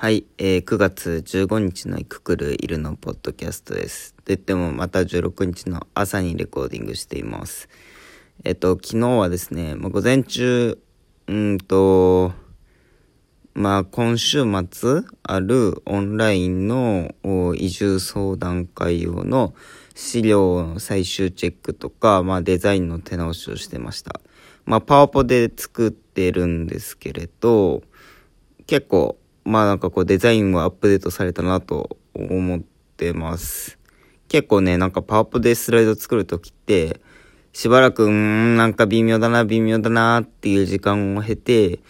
はい、えー、9月15日のくくるいるのポッドキャストです。と言ってもまた16日の朝にレコーディングしています。えっと、昨日はですね、まあ、午前中、うんと、まあ今週末あるオンラインの移住相談会用の資料の最終チェックとか、まあデザインの手直しをしてました。まあパワポで作ってるんですけれど、結構まあなんかこうデザインはアップデートされたなと思ってます。結構ね、なんかパワポでスライド作るときって、しばらく、うん、なんか微妙だな、微妙だなっていう時間を経て、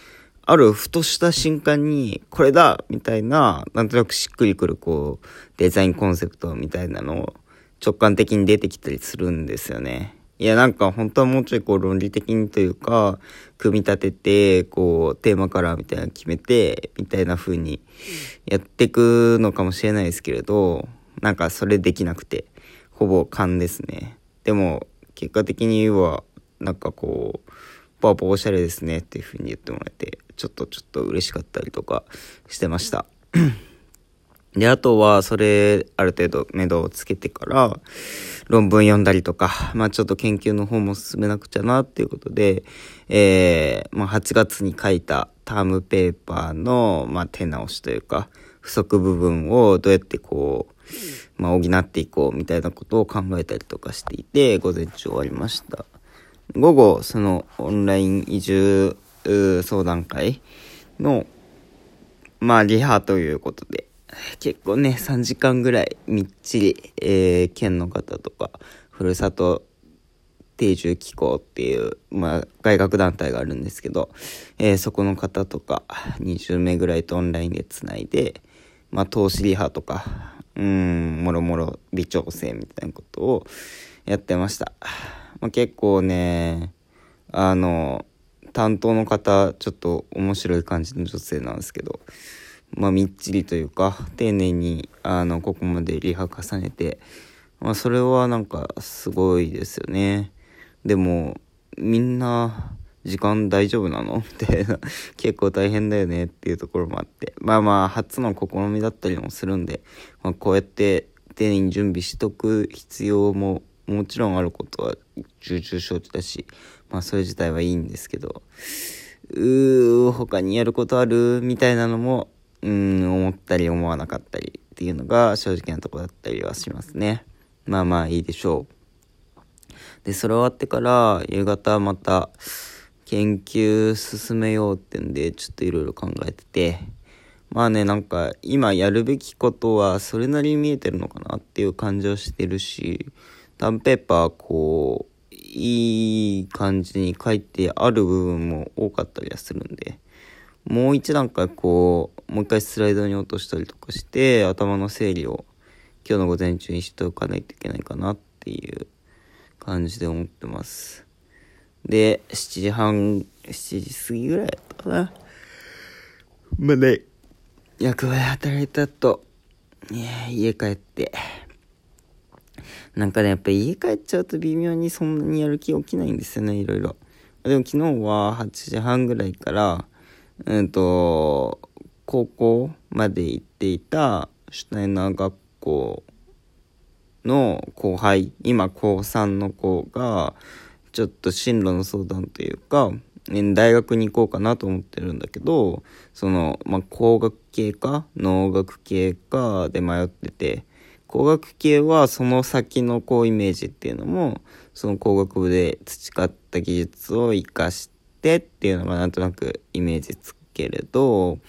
あるふとした瞬間に、これだみたいな、なんとなくしっくりくるこう、デザインコンセプトみたいなのを直感的に出てきたりするんですよね。いや、なんか本当はもうちょいこう論理的にというか、組み立てて、こう、テーマカラーみたいなの決めて、みたいな風にやっていくのかもしれないですけれど、なんかそれできなくて、ほぼ勘ですね。でも、結果的には、なんかこう、パーポーおしゃれですねっていう風に言ってもらえて、ちょっとちょっと嬉しかったりとかしてました。で、あとは、それ、ある程度、目処をつけてから、論文読んだりとか、まあちょっと研究の方も進めなくちゃなっていうことで、えー、まあ8月に書いたタームペーパーの、まあ手直しというか、不足部分をどうやってこう、まあ補っていこうみたいなことを考えたりとかしていて、午前中終わりました。午後、そのオンライン移住相談会の、まあリハということで、結構ね、3時間ぐらいみっちり、えー、県の方とか、ふるさと定住機構っていう、まあ、外学団体があるんですけど、えー、そこの方とか、20名ぐらいとオンラインでつないで、まあ、投資リハとか、うん、もろもろ微調整みたいなことをやってました。まあ、結構ね、あの、担当の方、ちょっと面白い感じの女性なんですけど、まあ、みっちりというか、丁寧に、あの、ここまでリハ重ねて、まあ、それはなんか、すごいですよね。でも、みんな、時間大丈夫なの？みたいな、結構大変だよねっていうところもあって。まあまあ、初の試みだったりもするんで、まあ、こうやって丁寧に準備しとく必要ももちろんあることは重々承知だし、まあそれ自体はいいんですけど、うー、他にやることある？みたいなのもうん、思ったり思わなかったりっていうのが正直なとこだったりはしますね。まあまあいいでしょう。で、それ終わってから夕方また研究進めようってんでちょっといろいろ考えてて、まあね、なんか今やるべきことはそれなりに見えてるのかなっていう感じはしてるし、タンペーパーこう、いい感じに書いてある部分も多かったりはするんで、もう一段階こう、もう一回スライドに落としたりとかして、頭の整理を今日の午前中にしておかないといけないかなっていう感じで思ってます。で、7時半、7時過ぎぐらいだったかな。まあね、役場で働いた後、家帰って、なんかね、やっぱ家帰っちゃうと微妙にそんなにやる気起きないんですよね、いろいろ。でも昨日は8時半ぐらいから、うんと、高校まで行っていたシュタイナー学校の後輩、今高3の子が、ちょっと進路の相談というか、大学に行こうかなと思ってるんだけど、その、まあ、工学系か農学系かで迷ってて、工学系はその先のこうイメージっていうのも、その工学部で培った技術を活かして、ってっていうのがなんとなくイメージつけれど、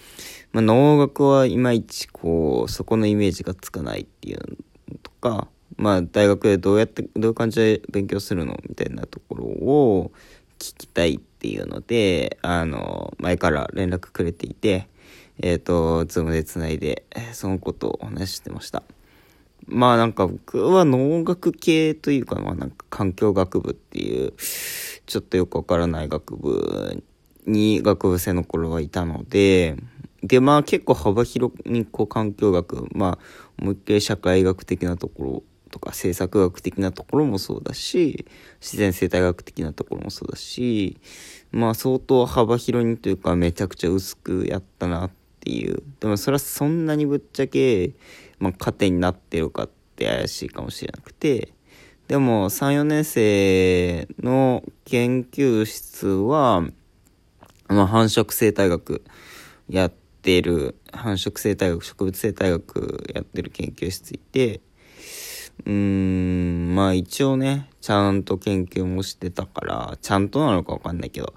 まあ、農学はいまいちこう、そこのイメージがつかないっていうのとか、まあ大学でどうやって、どういう感じで勉強するのみたいなところを聞きたいっていうので、あの、前から連絡くれていて、えっ、ー、と、ズームで繋いで、そのことをお話ししてました。まあなんか僕は農学系というか、まあなんか環境学部っていう、ちょっとよくわからない学部に学部生の頃はいたので、で、まあ結構幅広にこう環境学、まあもう一回社会学的なところとか政策学的なところもそうだし、自然生態学的なところもそうだし、まあ相当幅広にというかめちゃくちゃ薄くやったなっっていう。でもそれはそんなにぶっちゃけ、まあ、糧になってるかって怪しいかもしれなくて。でも34年生の研究室は、まあ、繁殖生態学やってる繁殖生態学植物生態学やってる研究室いてうーんまあ一応ねちゃんと研究もしてたからちゃんとなのかわかんないけど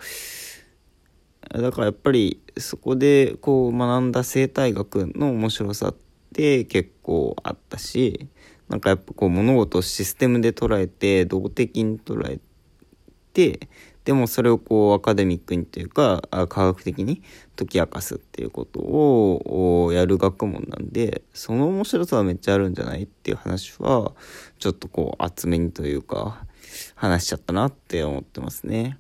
だからやっぱりそこでこう学んだ生態学の面白さって結構あったしなんかやっぱこう物事をシステムで捉えて動的に捉えてでもそれをこうアカデミックにというか科学的に解き明かすっていうことをやる学問なんでその面白さはめっちゃあるんじゃないっていう話はちょっとこう厚めにというか話しちゃったなって思ってますね。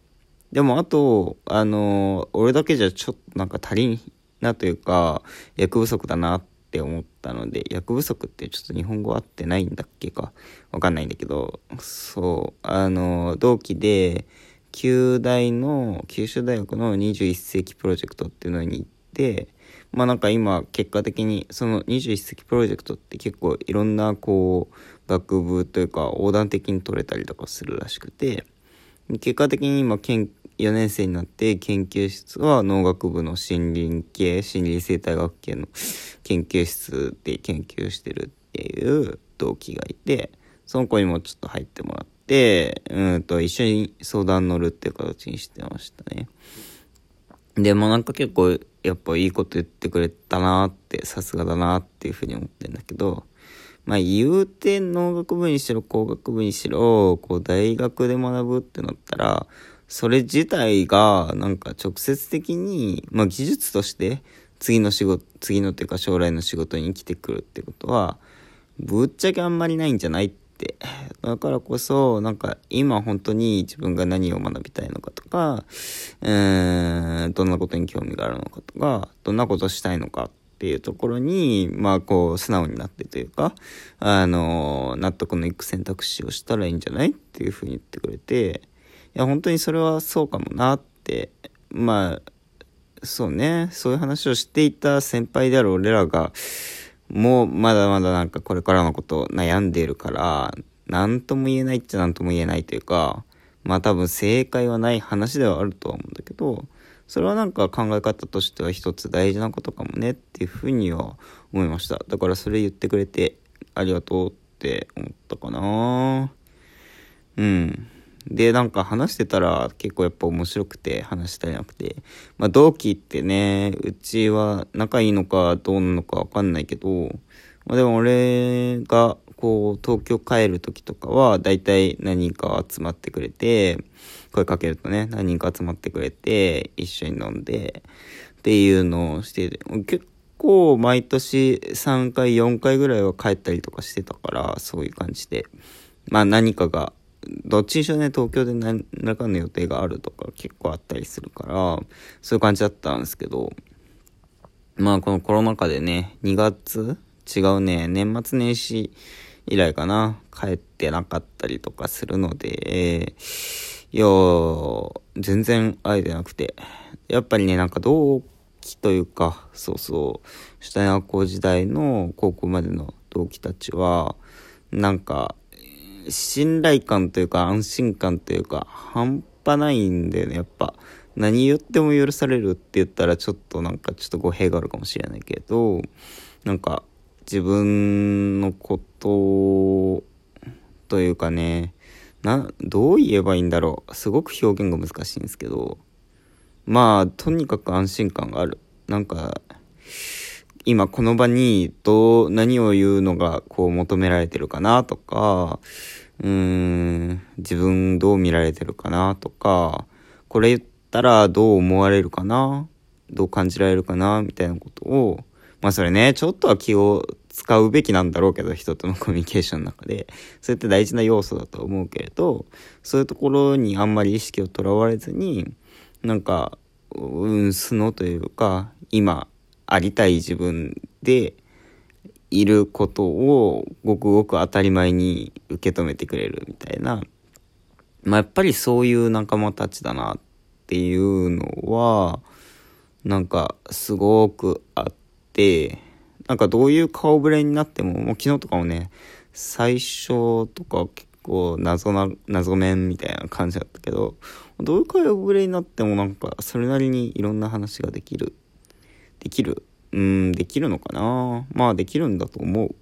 でもあとあの俺だけじゃちょっとなんか足りなというか役不足だなってって思ったので、役不足ってちょっと日本語合ってないんだっけかわかんないんだけど、そう、あの、同期で、九大の、九州大学の21世紀プロジェクトっていうのに行って、まあなんか今結果的にその21世紀プロジェクトって結構いろんなこう学部というか横断的に取れたりとかするらしくて結果的に今研4年生になって研究室は農学部の森林系森林生態学系の研究室で研究してるっていう同期がいてその子にもちょっと入ってもらってうんと一緒に相談乗るっていう形にしてましたね。でもなんか結構やっぱいいこと言ってくれたなってさすがだなっていうふうに思ってんだけどまあ言うて農学部にしろ工学部にしろこう大学で学ぶってなったらそれ自体がなんか直接的に、まあ、技術として次の仕事次のっていうか将来の仕事に生きてくるってことはぶっちゃけあんまりないんじゃないって。だからこそなんか今本当に自分が何を学びたいのかとか、えー、どんなことに興味があるのかとかどんなことしたいのかっていうところにまあこう素直になってというかあの納得のいく選択肢をしたらいいんじゃないっていうふうに言ってくれてや、本当にそれはそうかもなって、まあ、そうね、そういう話をしていた先輩である俺らが、もうまだまだなんかこれからのこと悩んでいるから、何とも言えないっちゃ何とも言えないというか、まあ多分正解はない話ではあるとは思うんだけど、それはなんか考え方としては一つ大事なことかもねっていうふうには思いました。だからそれ言ってくれてありがとうって思ったかなうん。で、なんか話してたら結構やっぱ面白くて話したりなくて。まあ同期ってね、うちは仲いいのかどうなのかわかんないけど、まあでも俺がこう東京帰る時とかは大体何人か集まってくれて、声かけるとね、何人か集まってくれて、一緒に飲んで、っていうのをしてて、結構毎年3回4回ぐらいは帰ったりとかしてたから、そういう感じで。まあ何かがどっちにしろね、東京で何らかの予定があるとか結構あったりするから、そういう感じだったんですけど、まあこのコロナ禍でね、2月違うね、年末年始以来かな、帰ってなかったりとかするので、いや全然会えてなくて、やっぱりね、なんか同期というか、そうそう、シュタイナー校時代の高校までの同期たちは、なんか、信頼感というか安心感というか半端ないんだよねやっぱ。何言っても許されるって言ったらちょっとなんかちょっと語弊があるかもしれないけどなんか自分のことというかねなどう言えばいいんだろう。すごく表現が難しいんですけどまあとにかく安心感がある。なんか今この場にどう、何を言うのがこう求められてるかなとか、うーん、自分どう見られてるかなとか、これ言ったらどう思われるかなどう感じられるかなみたいなことを、まあそれね、ちょっとは気を使うべきなんだろうけど、人とのコミュニケーションの中で。それって大事な要素だと思うけれど、そういうところにあんまり意識をとらわれずに、なんか、うん、素のというか、今、ありたい自分でいることをごくごく当たり前に受け止めてくれるみたいな、まあ、やっぱりそういう仲間たちだなっていうのはなんかすごくあって、なんかどういう顔ぶれになっても、もう昨日とかもね、最初とか結構謎な、謎面みたいな感じだったけど、どういう顔ぶれになってもなんかそれなりにいろんな話ができる。できるうん、できるのかなまあできるんだと思う。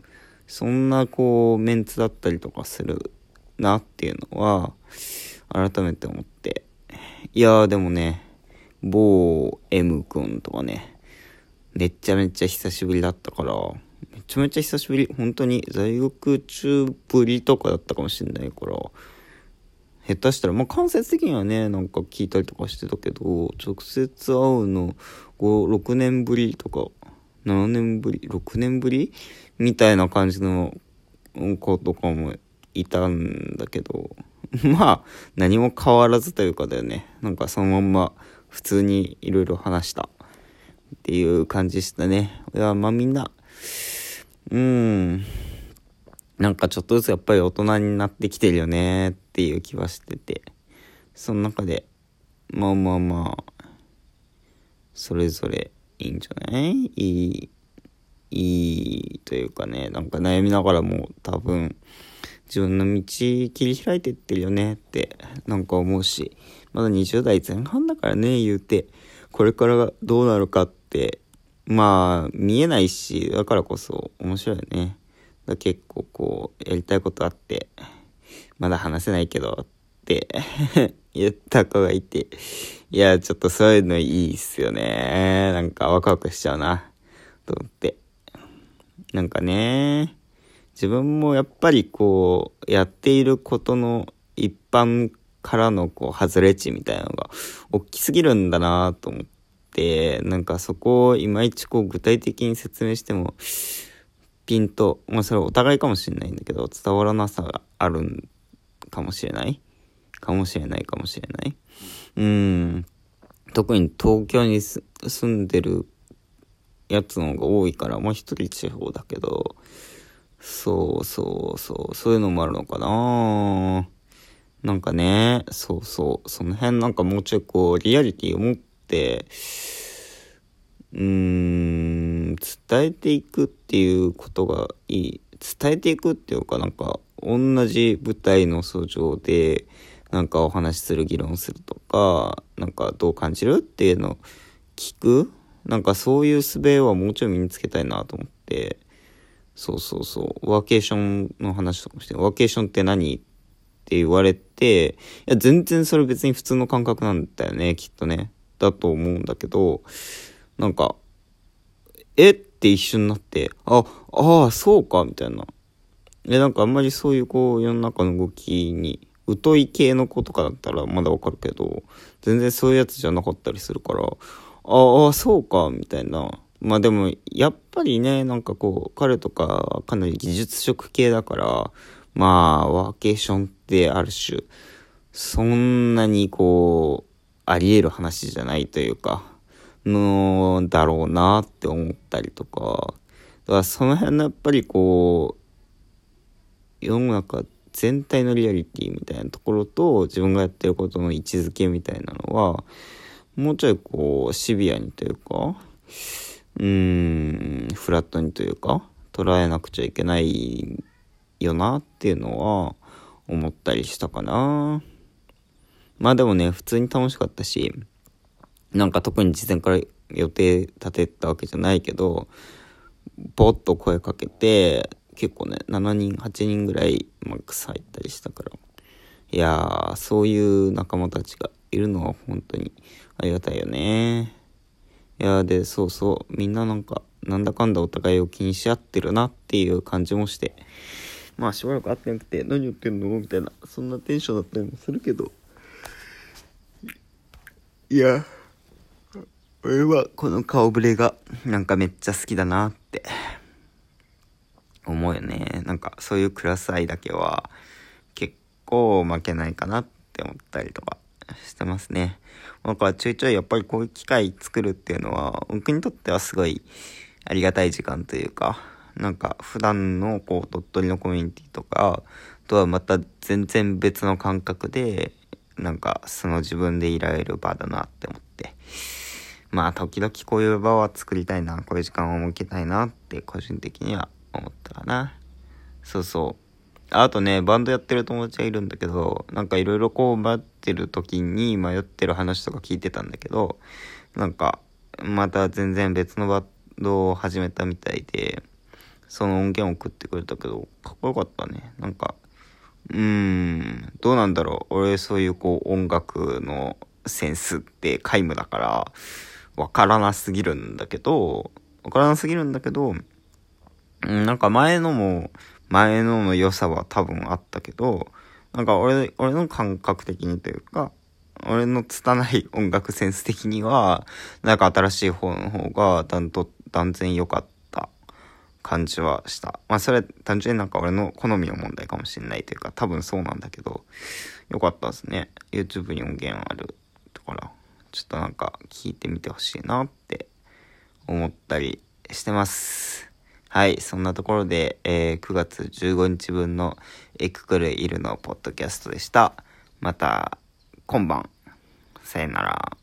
そんなこうメンツだったりとかするなっていうのは改めて思って。いやーでもね、某 M 君とかね、めっちゃめっちゃ久しぶりだったから、めちゃめちゃ久しぶり。本当に在学中ぶりとかだったかもしんないから、下手したら、まあ、間接的にはね、なんか聞いたりとかしてたけど、直接会うの5、6年ぶりとか、7年ぶり ?6 年ぶり？みたいな感じの子とかもいたんだけど、まあ、何も変わらずというかだよね。なんかそのまんま普通にいろいろ話したっていう感じでしたね。いや、まあみんな、うん、なんかちょっとずつやっぱり大人になってきてるよねっっていう気はしてて、その中で、まあまあまあ、それぞれいいんじゃない？いい、いいというかね、なんか悩みながらも多分、自分の道切り開いてってるよねってなんか思うし、まだ20代前半だからね、言うて、これからどうなるかって、まあ、見えないし、だからこそ面白いよね。結構こう、やりたいことあって、まだ話せないけど、って 言った子がいて、いや、ちょっとそういうのいいっすよね。なんかワクワクしちゃうな、と思って。なんかね、自分もやっぱりこう、やっていることの一般からのこう、外れ値みたいなのが、大きすぎるんだなと思って、なんかそこをいまいちこう、具体的に説明しても、ピンと、まあそれお互いかもしれないんだけど、伝わらなさがあるんかもしれない？かもしれないかもしれない？うん。特に東京に住んでるやつの方が多いから、まあ一人地方だけど、そうそうそう、そういうのもあるのかな？なんかね、そうそう、その辺なんかもうちょいこう、リアリティを持って、うーん、伝えていくっていうことがいい。伝えていくっていうかなんか、同じ舞台の訴状で、なんかお話しする議論するとか、なんかどう感じるっていうのを聞く。なんかそういう術はもうちょい身につけたいなと思って、そうそうそう、ワーケーションの話とかもして、ワーケーションって何って言われて、いや、全然それ別に普通の感覚なんだよね、きっとね。だと思うんだけど、なんか、え？って一瞬になって、あ、ああ、そうか、みたいな。え、なんかあんまりそういうこう、世の中の動きに、疎い系の子とかだったらまだわかるけど、全然そういうやつじゃなかったりするから、ああ、そうか、みたいな。まあでも、やっぱりね、なんかこう、彼とかかなり技術職系だから、まあ、ワーケーションってある種、そんなにこう、あり得る話じゃないというか、の、だろうなって思ったりとか、だからその辺のやっぱりこう、世の中全体のリアリティみたいなところと自分がやってることの位置づけみたいなのはもうちょいこうシビアにというかうーんフラットにというか捉えなくちゃいけないよなっていうのは思ったりしたかな。まあでもね普通に楽しかったしなんか特に事前から予定立てたわけじゃないけどポッと声かけて結構ね、7人、8人ぐらいマックス入ったりしたから。いやー、そういう仲間たちがいるのは本当にありがたいよね。いやーで、そうそう、みんななんか、なんだかんだお互いを気にし合ってるなっていう感じもして、まあしばらく会ってなくて、何言ってんの？みたいな、そんなテンションだったりもするけど、いや、俺はこの顔ぶれがなんかめっちゃ好きだなって思うよね。なんかそういうクラス愛だけは結構負けないかなって思ったりとかしてますね。だからちょいちょいやっぱりこういう機会作るっていうのは僕にとってはすごいありがたい時間というか、なんか普段のこう鳥取のコミュニティとかとはまた全然別の感覚でなんかその自分でいられる場だなって思って。まあ、時々こういう場は作りたいな、こういう時間を設けたいなって個人的には思ったかな。そうそう。あとね、バンドやってる友達がいるんだけど、なんかいろいろこう待ってる時に迷ってる話とか聞いてたんだけど、なんか、また全然別のバンドを始めたみたいで、その音源を送ってくれたけど、かっこよかったね。なんか、うーん、どうなんだろう。俺そういうこう音楽のセンスって皆無だから、わからなすぎるんだけど、わからなすぎるんだけど、なんか前のも、前のの良さは多分あったけど、なんか俺、俺の感覚的にというか、俺の拙い音楽センス的には、なんか新しい方の方が断と、断然良かった感じはした。まあそれ単純になんか俺の好みの問題かもしれないというか、多分そうなんだけど、良かったですね。YouTube に音源あるだから、ちょっとなんか聞いてみてほしいなって思ったりしてます。はい、そんなところで、えー、9月15日分のエククルイルのポッドキャストでした。また、今晩、さよなら。